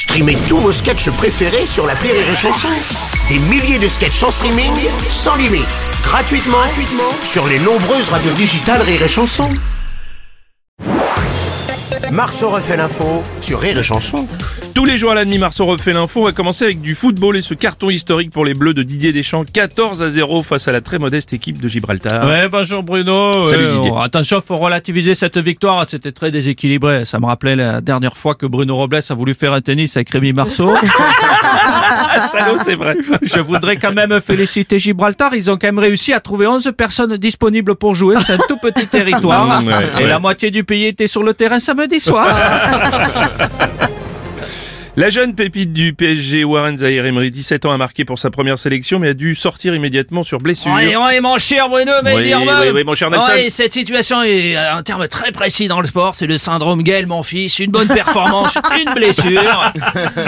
Streamez tous vos sketchs préférés sur la Rire et Chanson. Des milliers de sketchs en streaming, sans limite, gratuitement, gratuitement sur les nombreuses radios digitales Rire et Chanson. Marceau refait l'info sur Rire et Chanson. Tous les jours à la Marceau refait l'info. On va commencer avec du football et ce carton historique pour les Bleus de Didier Deschamps. 14 à 0 face à la très modeste équipe de Gibraltar. Ouais, bonjour Bruno. Salut Didier. oh, attention, faut relativiser cette victoire. C'était très déséquilibré. Ça me rappelait la dernière fois que Bruno Robles a voulu faire un tennis avec Rémi Marceau. Salaud, c'est vrai. Je voudrais quand même féliciter Gibraltar. Ils ont quand même réussi à trouver 11 personnes disponibles pour jouer. C'est un tout petit territoire. Ouais, et ouais. la moitié du pays était sur le terrain samedi soir. La jeune pépite du PSG, Warren Zahir Emery, 17 ans, a marqué pour sa première sélection, mais a dû sortir immédiatement sur blessure. Oui, oui, mon cher Bruno, Oui, oui, oui, mon cher Nelson. Oui, cette situation est euh, un terme très précis dans le sport. C'est le syndrome Gaël, mon fils. Une bonne performance, une blessure.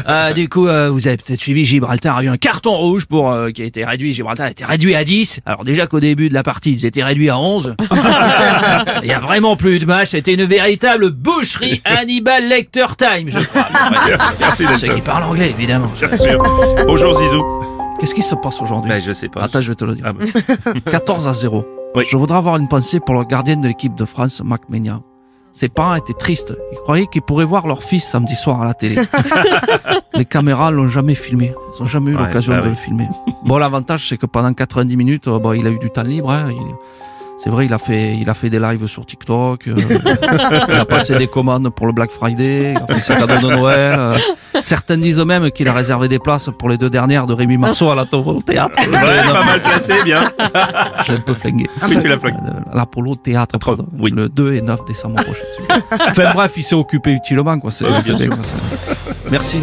Euh, du coup, euh, vous avez peut-être suivi Gibraltar a eu un carton rouge pour euh, qui a été réduit. Gibraltar a été réduit à 10. Alors déjà qu'au début de la partie, ils étaient réduits à 11. Il y a vraiment plus de match. C'était une véritable boucherie Hannibal Lecter time, je crois. Merci Ceux Nelson. qui parlent anglais, évidemment. Bien sûr. Bonjour Zizou. Qu'est-ce qui se passe aujourd'hui Bah, je sais pas. Attends, je vais te le dire. Ah, bah. 14 à 0. Oui. Je voudrais avoir une pensée pour le gardien de l'équipe de France, Mac Ménia. Ses parents étaient tristes. Ils croyaient qu'ils pourraient voir leur fils samedi soir à la télé. Les caméras l'ont jamais filmé. Ils ont jamais eu Ouais, l'occasion bah de le filmer. Bon, l'avantage, c'est que pendant 90 minutes, euh, bon, il a eu du temps libre. hein. Il- C'est vrai, il a fait, il a fait des lives sur TikTok. euh, il a passé des commandes pour le Black Friday. Il a fait ses cadeaux de Noël. euh. Certains disent même qu'il a réservé des places pour les deux dernières de Rémi Marceau à la au théâtre. Ouais, pas mal placé, bien. Je l'ai un peu flingué. Oui, tu l'as flingué. Euh, L'Apollo Théâtre, Trop- pardon. oui. Le 2 et 9 décembre prochain. enfin bref, il s'est occupé utilement, quoi. C'est, Ouais, bien c'est sûr. bien, quoi. C'est- Merci.